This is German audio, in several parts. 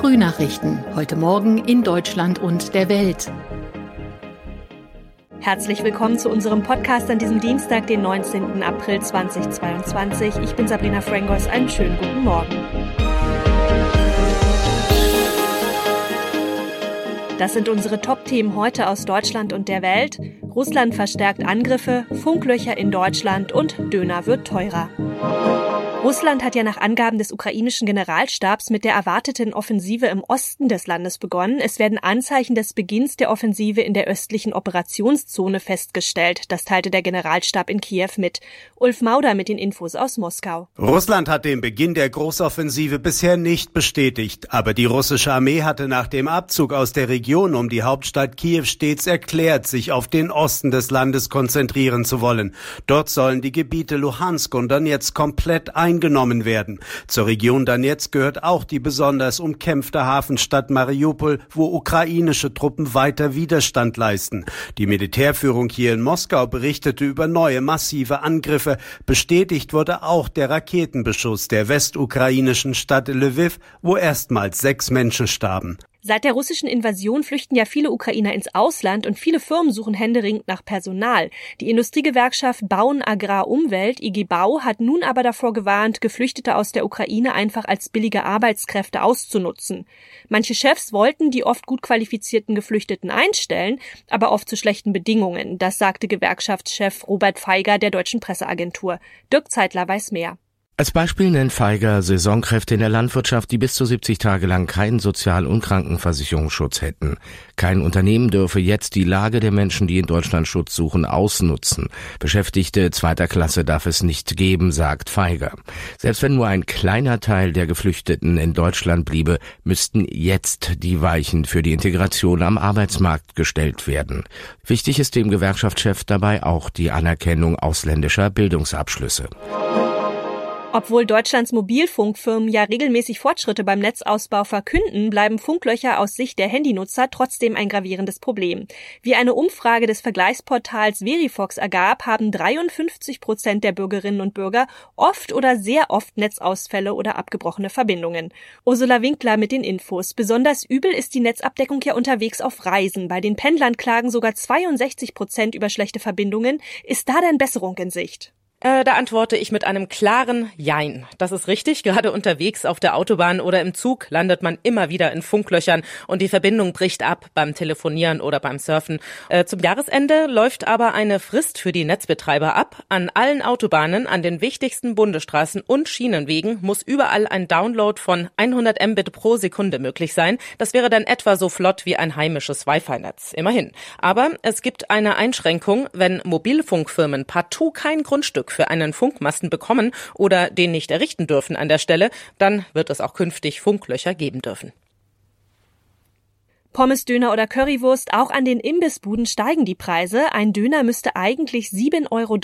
Frühnachrichten. Heute Morgen in Deutschland und der Welt. Herzlich willkommen zu unserem Podcast an diesem Dienstag, den 19. April 2022. Ich bin Sabrina Frangos. Einen schönen guten Morgen. Das sind unsere Top-Themen heute aus Deutschland und der Welt. Russland verstärkt Angriffe, Funklöcher in Deutschland und Döner wird teurer. Russland hat ja nach Angaben des ukrainischen Generalstabs mit der erwarteten Offensive im Osten des Landes begonnen. Es werden Anzeichen des Beginns der Offensive in der östlichen Operationszone festgestellt. Das teilte der Generalstab in Kiew mit. Ulf Mauder mit den Infos aus Moskau. Russland hat den Beginn der Großoffensive bisher nicht bestätigt, aber die russische Armee hatte nach dem Abzug aus der Region um die Hauptstadt Kiew stets erklärt, sich auf den Osten des Landes konzentrieren zu wollen. Dort sollen die Gebiete Luhansk und Donetsk komplett ein eingenommen werden. Zur Region Donetsk gehört auch die besonders umkämpfte Hafenstadt Mariupol, wo ukrainische Truppen weiter Widerstand leisten. Die Militärführung hier in Moskau berichtete über neue massive Angriffe. Bestätigt wurde auch der Raketenbeschuss der westukrainischen Stadt Lviv, wo erstmals sechs Menschen starben. Seit der russischen Invasion flüchten ja viele Ukrainer ins Ausland und viele Firmen suchen händeringend nach Personal. Die Industriegewerkschaft Bauen Agrar Umwelt, IG Bau, hat nun aber davor gewarnt, Geflüchtete aus der Ukraine einfach als billige Arbeitskräfte auszunutzen. Manche Chefs wollten die oft gut qualifizierten Geflüchteten einstellen, aber oft zu schlechten Bedingungen. Das sagte Gewerkschaftschef Robert Feiger der deutschen Presseagentur. Dirk Zeitler weiß mehr. Als Beispiel nennt Feiger Saisonkräfte in der Landwirtschaft, die bis zu 70 Tage lang keinen Sozial- und Krankenversicherungsschutz hätten. Kein Unternehmen dürfe jetzt die Lage der Menschen, die in Deutschland Schutz suchen, ausnutzen. Beschäftigte zweiter Klasse darf es nicht geben, sagt Feiger. Selbst wenn nur ein kleiner Teil der Geflüchteten in Deutschland bliebe, müssten jetzt die Weichen für die Integration am Arbeitsmarkt gestellt werden. Wichtig ist dem Gewerkschaftschef dabei auch die Anerkennung ausländischer Bildungsabschlüsse. Obwohl Deutschlands Mobilfunkfirmen ja regelmäßig Fortschritte beim Netzausbau verkünden, bleiben Funklöcher aus Sicht der Handynutzer trotzdem ein gravierendes Problem. Wie eine Umfrage des Vergleichsportals Verifox ergab, haben 53 Prozent der Bürgerinnen und Bürger oft oder sehr oft Netzausfälle oder abgebrochene Verbindungen. Ursula Winkler mit den Infos. Besonders übel ist die Netzabdeckung ja unterwegs auf Reisen. Bei den Pendlern klagen sogar 62 Prozent über schlechte Verbindungen. Ist da denn Besserung in Sicht? Äh, da antworte ich mit einem klaren Jein. Das ist richtig. Gerade unterwegs auf der Autobahn oder im Zug landet man immer wieder in Funklöchern und die Verbindung bricht ab beim Telefonieren oder beim Surfen. Äh, zum Jahresende läuft aber eine Frist für die Netzbetreiber ab. An allen Autobahnen, an den wichtigsten Bundesstraßen und Schienenwegen muss überall ein Download von 100 Mbit pro Sekunde möglich sein. Das wäre dann etwa so flott wie ein heimisches Wi-Fi-Netz. Immerhin. Aber es gibt eine Einschränkung, wenn Mobilfunkfirmen partout kein Grundstück für einen Funkmasten bekommen oder den nicht errichten dürfen an der Stelle, dann wird es auch künftig Funklöcher geben dürfen. Pommes, Döner oder Currywurst, auch an den Imbissbuden steigen die Preise. Ein Döner müsste eigentlich 7,30 Euro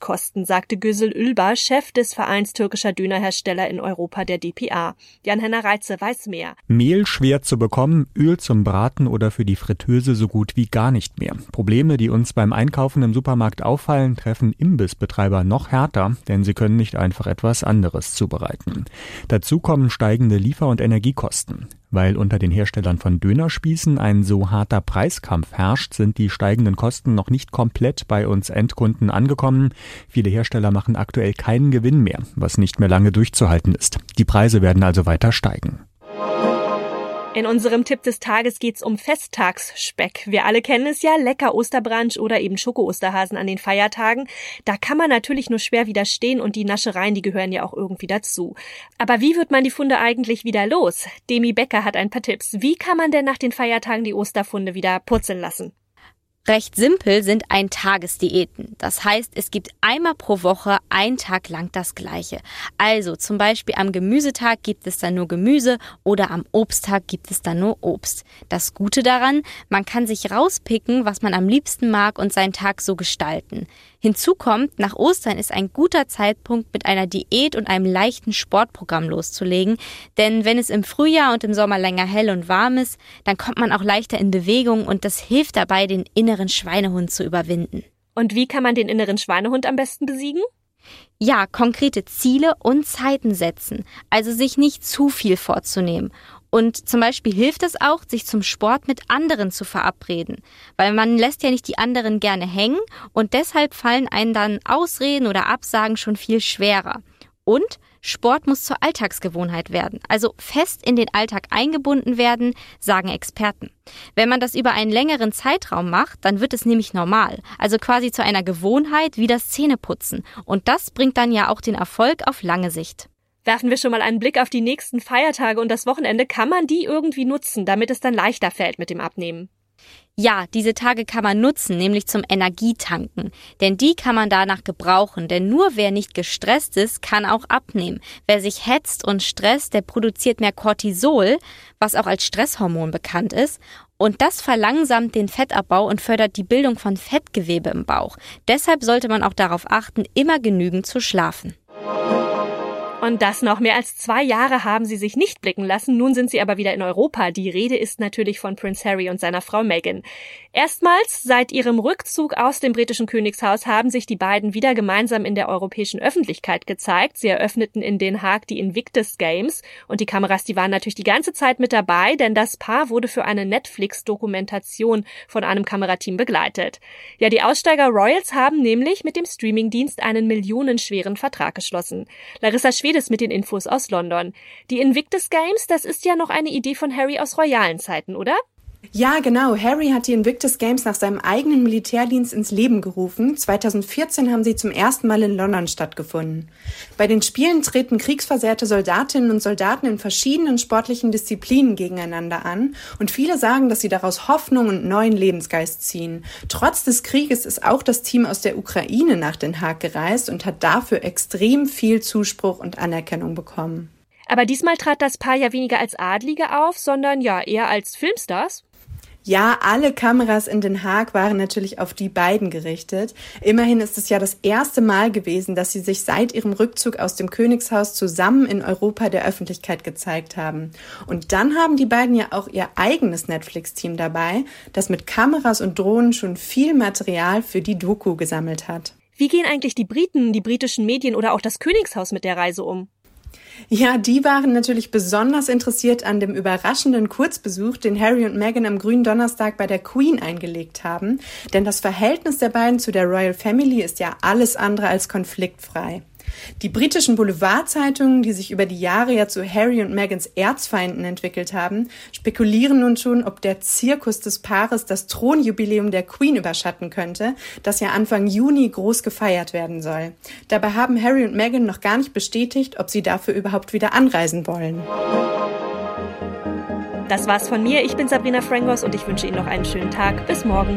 kosten, sagte Güsel Ülber, Chef des Vereins türkischer Dönerhersteller in Europa, der DPA. Jan-Henner Reitze weiß mehr. Mehl schwer zu bekommen, Öl zum Braten oder für die Fritteuse so gut wie gar nicht mehr. Probleme, die uns beim Einkaufen im Supermarkt auffallen, treffen Imbissbetreiber noch härter, denn sie können nicht einfach etwas anderes zubereiten. Dazu kommen steigende Liefer- und Energiekosten. Weil unter den Herstellern von Dönerspießen ein so harter Preiskampf herrscht, sind die steigenden Kosten noch nicht komplett bei uns Endkunden angekommen. Viele Hersteller machen aktuell keinen Gewinn mehr, was nicht mehr lange durchzuhalten ist. Die Preise werden also weiter steigen. In unserem Tipp des Tages geht's um Festtagsspeck. Wir alle kennen es ja, lecker Osterbranch oder eben Schoko-Osterhasen an den Feiertagen. Da kann man natürlich nur schwer widerstehen und die Naschereien, die gehören ja auch irgendwie dazu. Aber wie wird man die Funde eigentlich wieder los? Demi Becker hat ein paar Tipps. Wie kann man denn nach den Feiertagen die Osterfunde wieder purzeln lassen? Recht simpel sind Eintagesdiäten. Das heißt, es gibt einmal pro Woche einen Tag lang das Gleiche. Also zum Beispiel am Gemüsetag gibt es dann nur Gemüse oder am Obsttag gibt es dann nur Obst. Das Gute daran, man kann sich rauspicken, was man am liebsten mag und seinen Tag so gestalten. Hinzu kommt, nach Ostern ist ein guter Zeitpunkt, mit einer Diät und einem leichten Sportprogramm loszulegen, denn wenn es im Frühjahr und im Sommer länger hell und warm ist, dann kommt man auch leichter in Bewegung und das hilft dabei, den inneren Schweinehund zu überwinden. Und wie kann man den inneren Schweinehund am besten besiegen? Ja, konkrete Ziele und Zeiten setzen, also sich nicht zu viel vorzunehmen Und zum Beispiel hilft es auch, sich zum Sport mit anderen zu verabreden, weil man lässt ja nicht die anderen gerne hängen und deshalb fallen einen dann Ausreden oder Absagen schon viel schwerer. Und Sport muss zur Alltagsgewohnheit werden, also fest in den Alltag eingebunden werden, sagen Experten. Wenn man das über einen längeren Zeitraum macht, dann wird es nämlich normal, also quasi zu einer Gewohnheit wie das Zähneputzen. Und das bringt dann ja auch den Erfolg auf lange Sicht. Werfen wir schon mal einen Blick auf die nächsten Feiertage und das Wochenende. Kann man die irgendwie nutzen, damit es dann leichter fällt mit dem Abnehmen? Ja, diese Tage kann man nutzen, nämlich zum Energietanken. Denn die kann man danach gebrauchen. Denn nur wer nicht gestresst ist, kann auch abnehmen. Wer sich hetzt und stresst, der produziert mehr Cortisol, was auch als Stresshormon bekannt ist. Und das verlangsamt den Fettabbau und fördert die Bildung von Fettgewebe im Bauch. Deshalb sollte man auch darauf achten, immer genügend zu schlafen. Und das noch mehr als zwei Jahre haben sie sich nicht blicken lassen. Nun sind sie aber wieder in Europa. Die Rede ist natürlich von Prince Harry und seiner Frau Meghan. Erstmals seit ihrem Rückzug aus dem britischen Königshaus haben sich die beiden wieder gemeinsam in der europäischen Öffentlichkeit gezeigt. Sie eröffneten in Den Haag die Invictus Games und die Kameras, die waren natürlich die ganze Zeit mit dabei, denn das Paar wurde für eine Netflix-Dokumentation von einem Kamerateam begleitet. Ja, die Aussteiger Royals haben nämlich mit dem Streamingdienst einen millionenschweren Vertrag geschlossen. Larissa Schwedes mit den Infos aus London. Die Invictus Games, das ist ja noch eine Idee von Harry aus royalen Zeiten, oder? Ja, genau. Harry hat die Invictus Games nach seinem eigenen Militärdienst ins Leben gerufen. 2014 haben sie zum ersten Mal in London stattgefunden. Bei den Spielen treten kriegsversehrte Soldatinnen und Soldaten in verschiedenen sportlichen Disziplinen gegeneinander an und viele sagen, dass sie daraus Hoffnung und neuen Lebensgeist ziehen. Trotz des Krieges ist auch das Team aus der Ukraine nach Den Haag gereist und hat dafür extrem viel Zuspruch und Anerkennung bekommen. Aber diesmal trat das Paar ja weniger als Adlige auf, sondern ja eher als Filmstars. Ja, alle Kameras in Den Haag waren natürlich auf die beiden gerichtet. Immerhin ist es ja das erste Mal gewesen, dass sie sich seit ihrem Rückzug aus dem Königshaus zusammen in Europa der Öffentlichkeit gezeigt haben. Und dann haben die beiden ja auch ihr eigenes Netflix-Team dabei, das mit Kameras und Drohnen schon viel Material für die Doku gesammelt hat. Wie gehen eigentlich die Briten, die britischen Medien oder auch das Königshaus mit der Reise um? Ja, die waren natürlich besonders interessiert an dem überraschenden Kurzbesuch, den Harry und Meghan am grünen Donnerstag bei der Queen eingelegt haben. Denn das Verhältnis der beiden zu der Royal Family ist ja alles andere als konfliktfrei. Die britischen Boulevardzeitungen, die sich über die Jahre ja zu Harry und Megans Erzfeinden entwickelt haben, spekulieren nun schon, ob der Zirkus des Paares das Thronjubiläum der Queen überschatten könnte, das ja Anfang Juni groß gefeiert werden soll. Dabei haben Harry und Meghan noch gar nicht bestätigt, ob sie dafür überhaupt wieder anreisen wollen. Das war's von mir. Ich bin Sabrina Frangos und ich wünsche Ihnen noch einen schönen Tag. Bis morgen.